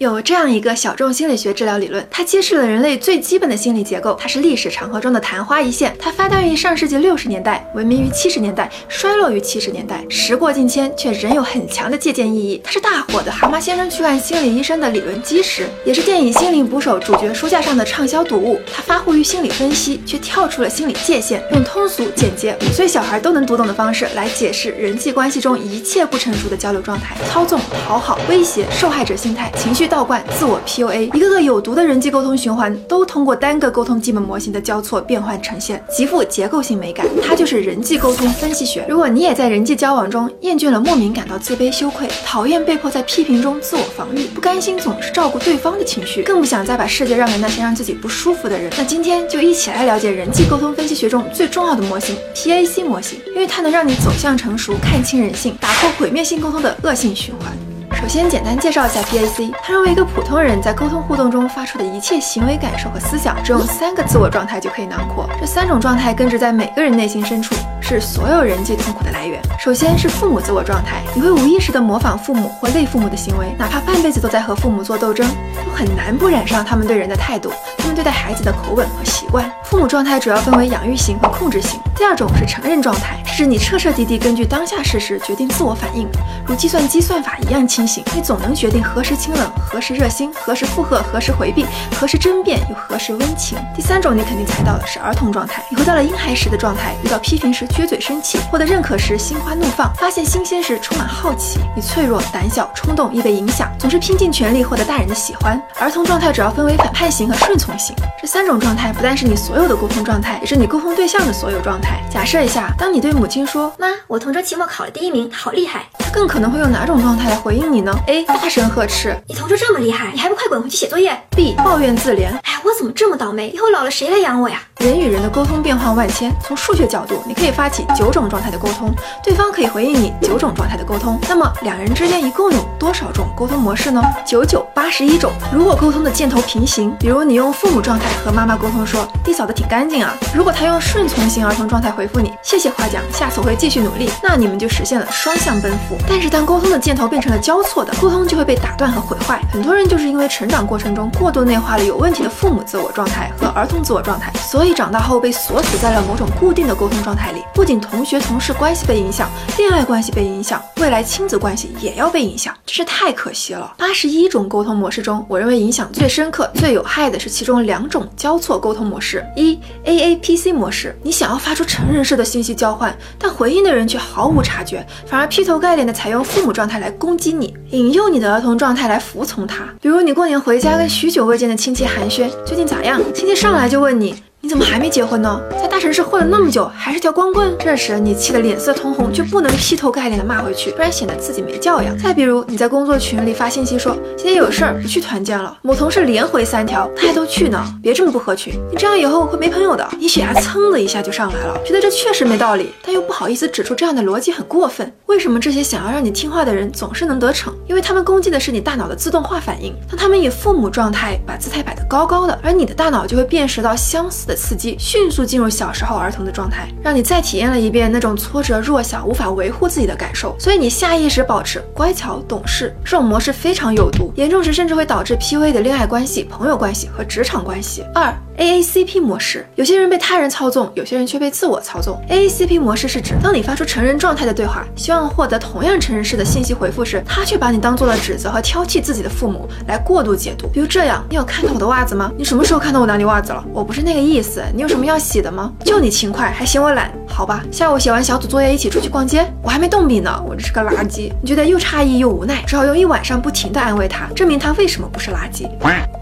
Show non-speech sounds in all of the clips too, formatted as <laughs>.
有这样一个小众心理学治疗理论，它揭示了人类最基本的心理结构。它是历史长河中的昙花一现，它发端于上世纪六十年代，闻名于七十年代，衰落于七十年代。时过境迁，却仍有很强的借鉴意义。它是大火的《蛤蟆先生去看心理医生》的理论基石，也是电影《心灵捕手》主角书架上的畅销读物。它发乎于心理分析，却跳出了心理界限，用通俗简洁、五岁小孩都能读懂的方式来解释人际关系中一切不成熟的交流状态：操纵、讨好、威胁、受害者心态、情绪。倒灌、自我 PUA，一个个有毒的人际沟通循环，都通过单个沟通基本模型的交错变换呈现，极富结构性美感。它就是人际沟通分析学。如果你也在人际交往中厌倦了莫名感到自卑羞愧，讨厌被迫在批评中自我防御，不甘心总是照顾对方的情绪，更不想再把世界让给那些让自己不舒服的人，那今天就一起来了解人际沟通分析学中最重要的模型 PAC 模型，因为它能让你走向成熟，看清人性，打破毁灭性沟通的恶性循环。首先，简单介绍一下 PAC。他认为，一个普通人在沟通互动中发出的一切行为、感受和思想，只用三个自我状态就可以囊括。这三种状态根植在每个人内心深处，是所有人际痛苦的来源。首先是父母自我状态，你会无意识地模仿父母或类父母的行为，哪怕半辈子都在和父母做斗争，都很难不染上他们对人的态度，他们对待孩子的口吻和习惯。父母状态主要分为养育型和控制型。第二种是成人状态，是你彻彻底底根据当下事实决定自我反应，如计算机算法一样清醒。你总能决定何时清冷，何时热心，何时附和，何时回避，何时争辩，又何时温情。第三种你肯定猜到了，是儿童状态。你回到了婴孩时的状态，遇到批评时撅嘴生气，获得认可时心花怒放，发现新鲜时充满好奇。你脆弱、胆小、冲动，易被影响，总是拼尽全力获得大人的喜欢。儿童状态主要分为反叛型和顺从型。这三种状态不但是你所有的沟通状态，也是你沟通对象的所有状态。假设一下，当你对母亲说：“妈，我同桌期末考了第一名，好厉害。”他更可能会用哪种状态来回应你呢？A 大声呵斥，你同桌这么厉害，你还不快滚回去写作业？B 抱怨自怜，哎，我怎么这么倒霉，以后老了谁来养我呀？人与人的沟通变化万千，从数学角度，你可以发起九种状态的沟通，对方可以回应你九种状态的沟通。那么两人之间一共有多少种沟通模式呢？九九八十一种。如果沟通的箭头平行，比如你用父母状态和妈妈沟通，说地扫的挺干净啊。如果他用顺从型儿童状态回复你，谢谢夸奖，下次我会继续努力，那你们就实现了双向奔赴。但是当沟通的箭头变成了交错的，沟通就会被打断和毁坏。很多人就是因为成长过程中过度内化了有问题的父母自我状态和儿童自我状态，所以长大后被锁死在了某种固定的沟通状态里。不仅同学同事关系被影响，恋爱关系被影响，未来亲子关系也要被影响，真是太可惜了。八十一种沟通模式中，我认为影响最深刻、最有害的是其中两种交错沟通模式：一 AAPC 模式，你想要发出成人式的信息交换，但回应的人却毫无察觉，反而劈头盖脸的采用父母状态来攻击你，引诱你的儿童状态来服从他。比如你过年回家，跟许久未见的亲戚寒暄，最近咋样？亲戚上来就问你。你怎么还没结婚呢？城市混了那么久，还是条光棍？这时你气得脸色通红，却不能劈头盖脸的骂回去，不然显得自己没教养。再比如你在工作群里发信息说今天有事儿不去团建了，某同事连回三条，他还都去呢，别这么不合群，你这样以后会没朋友的。你血压蹭的一下就上来了，觉得这确实没道理，但又不好意思指出这样的逻辑很过分。为什么这些想要让你听话的人总是能得逞？因为他们攻击的是你大脑的自动化反应。当他们以父母状态把姿态摆得高高的，而你的大脑就会辨识到相似。的刺激迅速进入小小时候儿童的状态，让你再体验了一遍那种挫折、弱小、无法维护自己的感受，所以你下意识保持乖巧懂事。这种模式非常有毒，严重时甚至会导致 PUA 的恋爱关系、朋友关系和职场关系。二 AACP 模式，有些人被他人操纵，有些人却被自我操纵。AACP 模式是指当你发出成人状态的对话，希望获得同样成人式的信息回复时，他却把你当做了指责和挑剔自己的父母来过度解读。比如这样，你有看到我的袜子吗？你什么时候看到我拿你袜子了？我不是那个。意思，你有什么要洗的吗？就你勤快，还嫌我懒？好吧，下午写完小组作业一起出去逛街。我还没动笔呢，我这是个垃圾。你觉得又诧异又无奈，只好用一晚上不停的安慰他，证明他为什么不是垃圾。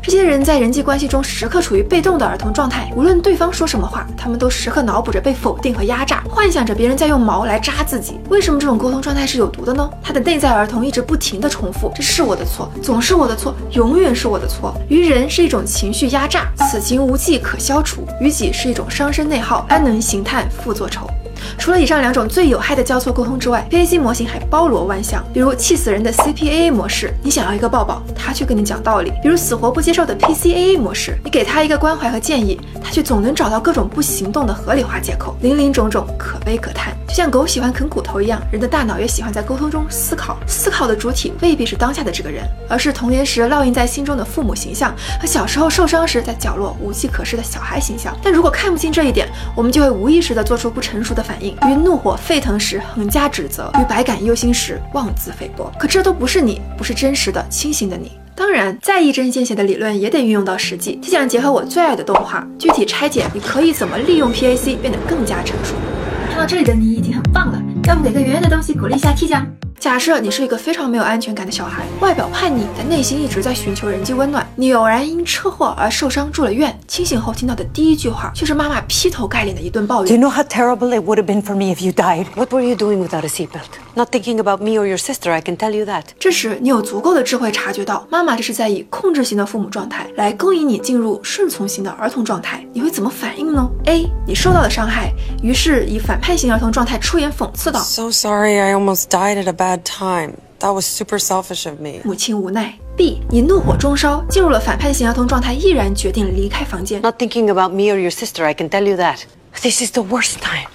这些人在人际关系中时刻处于被动的儿童状态，无论对方说什么话，他们都时刻脑补着被否定和压榨，幻想着别人在用矛来扎自己。为什么这种沟通状态是有毒的呢？他的内在儿童一直不停的重复：这是我的错，总是我的错，永远是我的错。于人是一种情绪压榨，此情无计可消除。于己是一种伤身内耗，安能行叹复作愁。除了以上两种最有害的交错沟通之外，PAC 模型还包罗万象。比如气死人的 CPAA 模式，你想要一个抱抱，他却跟你讲道理；比如死活不接受的 PCAA 模式，你给他一个关怀和建议，他却总能找到各种不行动的合理化借口，林林种种，可悲可叹。就像狗喜欢啃骨头一样，人的大脑也喜欢在沟通中思考。思考的主体未必是当下的这个人，而是童年时烙印在心中的父母形象和小时候受伤时在角落无计可施的小孩形象。但如果看不清这一点，我们就会无意识地做出不成熟的反应，于怒火沸腾时横加指责，于百感忧心时妄自菲薄。可这都不是你，不是真实的、清醒的你。当然，再一针见血的理论也得运用到实际。他想结合我最爱的动画，具体拆解你可以怎么利用 PAC 变得更加成熟。看到这里的你，要不给个圆圆的东西鼓励一下 T 酱？假设你是一个非常没有安全感的小孩，外表叛逆，但内心一直在寻求人际温暖。你偶然因车祸而受伤住了院，清醒后听到的第一句话却是妈妈劈头盖脸的一顿抱 Do you。know how terrible it would have been for me if you died? What were you doing without a seatbelt? Not thinking about me or your sister, I can tell you that. 这时，你有足够的智慧察觉到，妈妈这是在以控制型的父母状态来勾引你进入顺从型的儿童状态。你会怎么反应呢？A. 你受到了伤害，于是以反叛型儿童状态出言讽刺道 So sorry, I almost died at a bad time. That was super selfish of me.：“ 母亲无奈。”B. 你怒火中烧，进入了反叛型儿童状态，毅然决定离开房间。 Not thinking about me or your sister, I can tell you that. This is the worst time.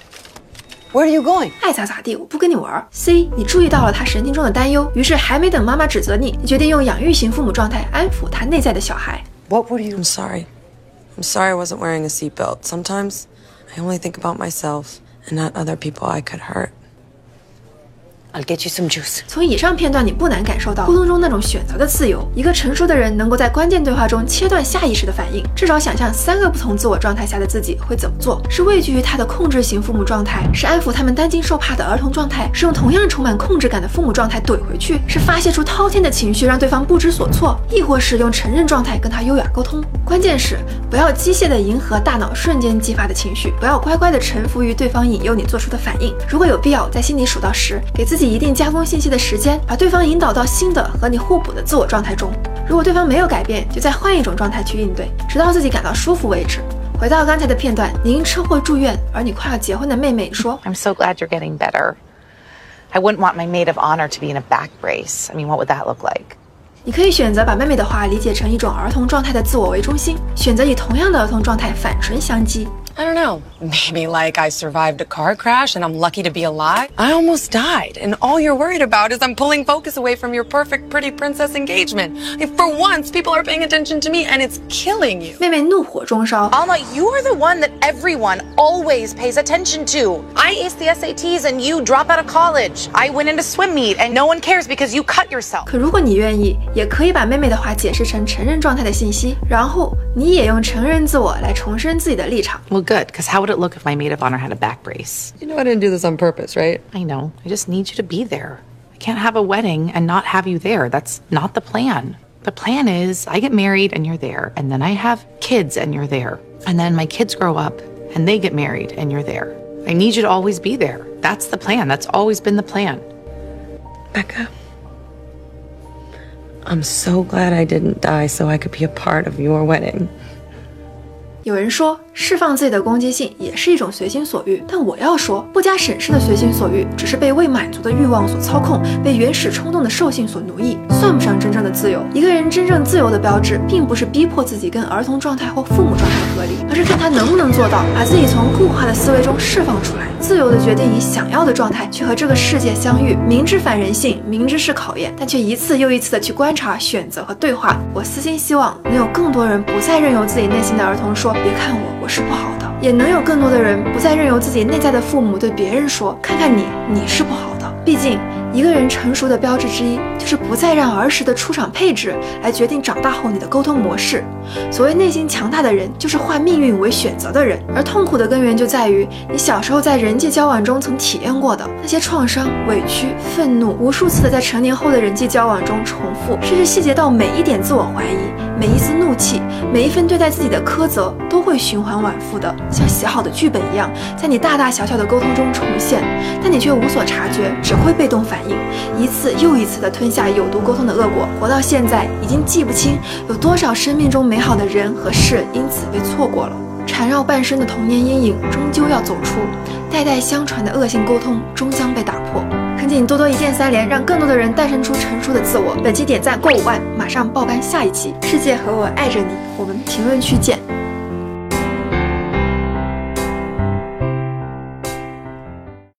Where are you going? 爱咋咋地，我不跟你玩儿。C，你注意到了他神情中的担忧，于是还没等妈妈指责你，你决定用养育型父母状态安抚他内在的小孩。 What were you? I'm sorry. I'm sorry I wasn't wearing a seatbelt. Sometimes I only think about myself and not other people I could hurt. I'll get you some juice. 从以上片段，你不难感受到沟通中那种选择的自由。一个成熟的人能够在关键对话中切断下意识的反应，至少想象三个不同自我状态下的自己会怎么做：是畏惧于他的控制型父母状态，是安抚他们担惊受怕的儿童状态，是用同样充满控制感的父母状态怼回去，是发泄出滔天的情绪让对方不知所措，亦或是用承认状态跟他优雅沟通。关键是不要机械的迎合大脑瞬间激发的情绪，不要乖乖的臣服于对方引诱你做出的反应。如果有必要，在心里数到十，给自己一定加工信息的时间，把对方引导到新的和你互补的自我状态中。如果对方没有改变，就再换一种状态去应对，直到自己感到舒服为止。回到刚才的片段，你因车祸住院，而你快要结婚的妹妹说 I'm so glad you're getting better. I wouldn't want my maid of honor to be in a back brace. I mean, what would that look like?：“ 你可以选择把妹妹的话理解成一种儿童状态的自我为中心，选择以同样的儿童状态反唇相讥。I don't know. Maybe like I survived a car crash and I'm lucky to be alive. I almost died, and all you're worried about is I'm pulling focus away from your perfect, pretty princess engagement. If for once, people are paying attention to me, and it's killing you. ”妹妹怒火中烧， Alma, you are the one that everyone always pays attention to. I aced the SATs and you drop out of college. I went into swim meet and no one cares because you cut yourself. 可如果你愿意，也可以把妹妹的话解释成承认状态的信息，然后 你也用承认自我来重申自己的立场。 Well, good, because how would it look if my maid of honor had a back brace? You know I didn't do this on purpose, right? I know. I just need you to be there. I can't have a wedding and not have you there. That's not the plan. The plan is I get married and you're there, and then I have kids and you're there. And then my kids grow up and they get married and you're there. I need you to always be there. That's the plan. That's always been the plan. Becca. I'm so glad I didn't die so I could be a part of your wedding. <laughs> 有人说， 释放自己的攻击性也是一种随心所欲，但我要说，不加审视的随心所欲，只是被未满足的欲望所操控，被原始冲动的兽性所奴役，算不上真正的自由。一个人真正自由的标志，并不是逼迫自己跟儿童状态或父母状态合离，而是看他能不能做到把自己从固化的思维中释放出来，自由的决定以想要的状态去和这个世界相遇。明知反人性，明知是考验，但却一次又一次的去观察、选择和对话。我私心希望能有更多人不再任由自己内心的儿童说：“别看我，我是不好的。”也能有更多的人不再任由自己内在的父母对别人说：“看看你，你是不好的。”毕竟，一个人成熟的标志之一，就是不再让儿时的出场配置来决定长大后你的沟通模式。所谓内心强大的人，就是化命运为选择的人。而痛苦的根源就在于你小时候在人际交往中曾体验过的那些创伤、委屈、愤怒，无数次的在成年后的人际交往中重复，甚至细节到每一点自我怀疑、每一丝怒气、每一份对待自己的苛责，都会循环往复的，像写好的剧本一样，在你大大小小的沟通中重现，但你却无所察觉，只会被动反应，一次又一次地吞下有毒沟通的恶果。活到现在，已经记不清有多少生命中美好的人和事因此被错过了。缠绕半生的童年阴影终究要走出，代代相传的恶性沟通终将被打破。恳请多多一键三连，让更多的人诞生出成熟的自我。本期点赞过五万，马上爆肝下一期。世界和我爱着你，我们评论区见。